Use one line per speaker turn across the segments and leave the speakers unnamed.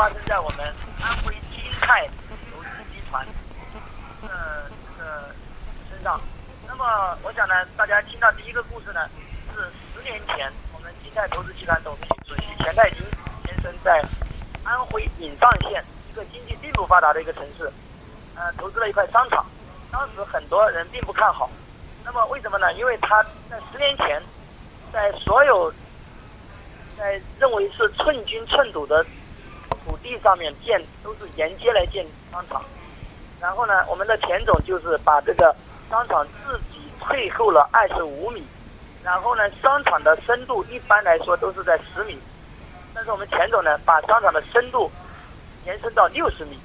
发生在我们安徽金泰投资集团的这个身上。那么我想呢，大家听到第一个故事呢，是十年前我们金泰投资集团董事主席钱泰金先生在安徽颍上县一个经济并不发达的一个城市，呃，投资了一块商场。当时很多人并不看好。那么为什么呢？因为他在十年前，在所有在认为是寸金寸土的地上面建，都是沿街来建商场。然后呢，我们的钱总就是把这个商场自己退后了二十五米，然后呢，商场的深度一般来说都是在十米，但是我们钱总呢，把商场的深度延伸到六十米，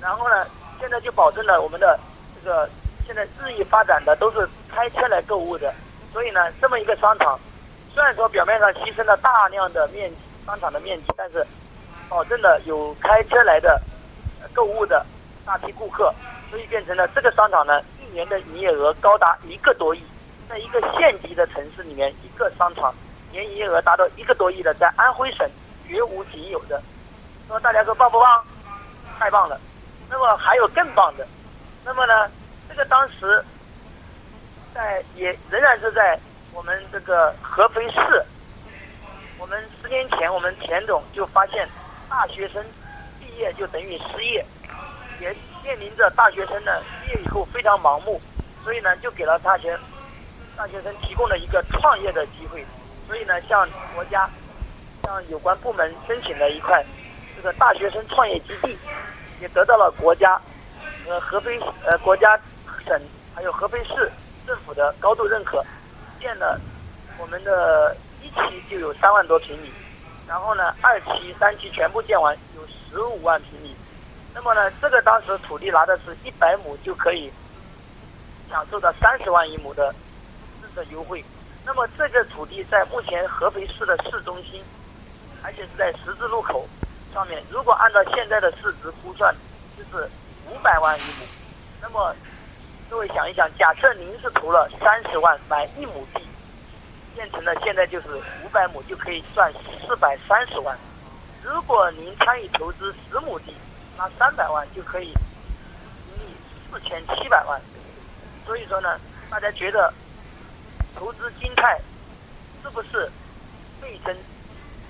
然后呢，现在就保证了我们的这个现在日益发展的都是开车来购物的，所以呢，这么一个商场，虽然说表面上牺牲了大量的面积商场的面积，但是保证了有开车来的购物的大批顾客，所以变成了这个商场呢，一年的营业额高达一个多亿，在一个县级的城市里面，一个商场年营业额达到一个多亿的，在安徽省绝无仅有的。那么大家说棒不棒？太棒了。那么还有更棒的。那么呢，这个当时在也仍然是在我们这个合肥市。我们十年前，我们田总就发现，大学生毕业就等于失业，也面临着大学生呢毕业以后非常盲目，所以呢就给了大学大学生提供了一个创业的机会，所以呢向国家向有关部门申请了一块这个大学生创业基地，也得到了国家呃合肥呃国家省还有合肥市政府的高度认可，建了我们的一期就有三万多平米，然后呢二期、三期全部建完有十五万平米，那么呢这个当时土地拿的是一百亩就可以享受到三十万一亩的政策优惠，那么这个土地在目前合肥市的市中心，而且是在十字路口上面，如果按照现在的市值估算，就是五百万一亩，那么各位想一想，假设您是投了三十万买一亩地，变成了现在就是五百亩就可以赚四百三十万。如果您参与投资十亩地，那三百万就可以盈利四千七百万。所以说呢，大家觉得投资金泰是不是倍增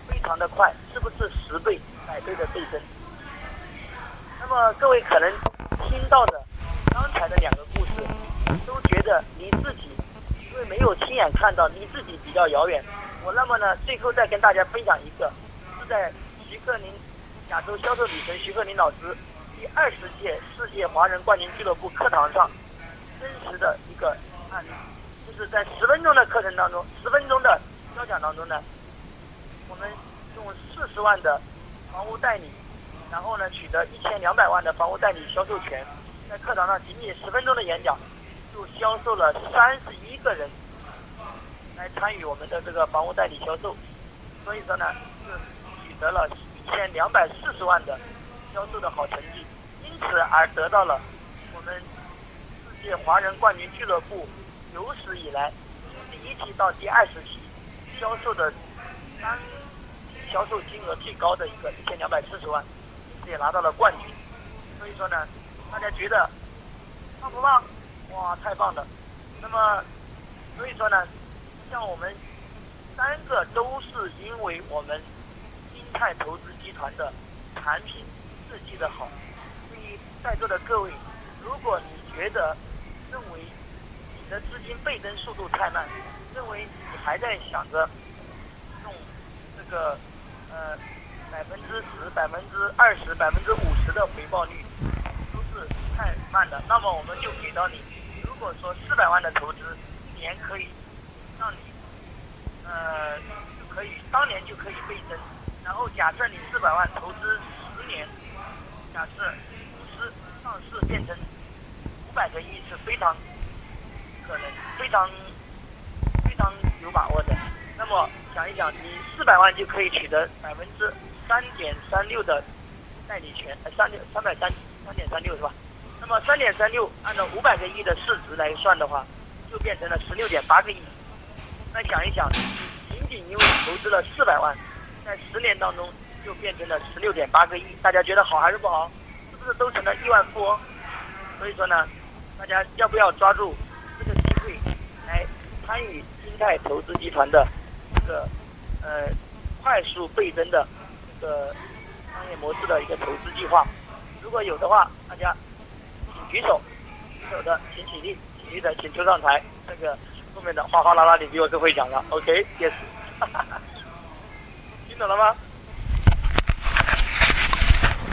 非常的快？是不是十倍、百倍的倍增？那么各位可能听到的刚才的两个故事，都觉得离自己没有亲眼看到，离自己比较遥远。我那么呢，最后再跟大家分享一个，是在徐克林亚洲销售女神徐克林老师第二十届世界华人冠军俱乐部课堂上真实的一个案例，就是在十分钟的课程当中，十分钟的交讲当中呢，我们用四十万的房屋代理，然后呢取得一千两百万的房屋代理销售权，在课堂上仅仅十分钟的演讲，就销售了三十一个人来参与我们的这个房屋代理销售，所以说呢是取得了一千两百四十万的销售的好成绩，因此而得到了我们世界华人冠军俱乐部有史以来第一期到第二十期销售的单销售金额最高的一个一千两百四十万，因此也拿到了冠军。所以说呢，大家觉得棒不棒？哇，太棒了！那么，所以说呢，像我们三个都是因为我们金泰投资集团的产品设计的好。所以在座的各位，如果你觉得认为你的资金倍增速度太慢，认为你还在想着用这个呃百分之十、百分之二十、百分之五十的回报率都是太慢的，那么我们就给到你，如果说四百万的投资，一年可以让你呃就可以当年就可以倍增，然后假设你四百万投资十年，假设公司上市变成五百个亿是非常可能、非常非常有把握的。那么想一想，你四百万就可以取得百分之三点三六的代理权，呃，三六三百三三点三六是吧？那么三点三六按照五百个亿的市值来算的话，就变成了十六点八个亿。那想一想，仅仅因为投资了四百万，在十年当中就变成了十六点八个亿，大家觉得好还是不好？是不是都成了亿万富翁？所以说呢，大家要不要抓住这个机会来参与金泰投资集团的这个呃快速倍增的这个商业模式的一个投资计划？如果有的话，大家举手，举手的请起立，起立的请出上台。这个后面的哗哗啦啦，你比我更会讲了。OK，Yes，听懂了吗？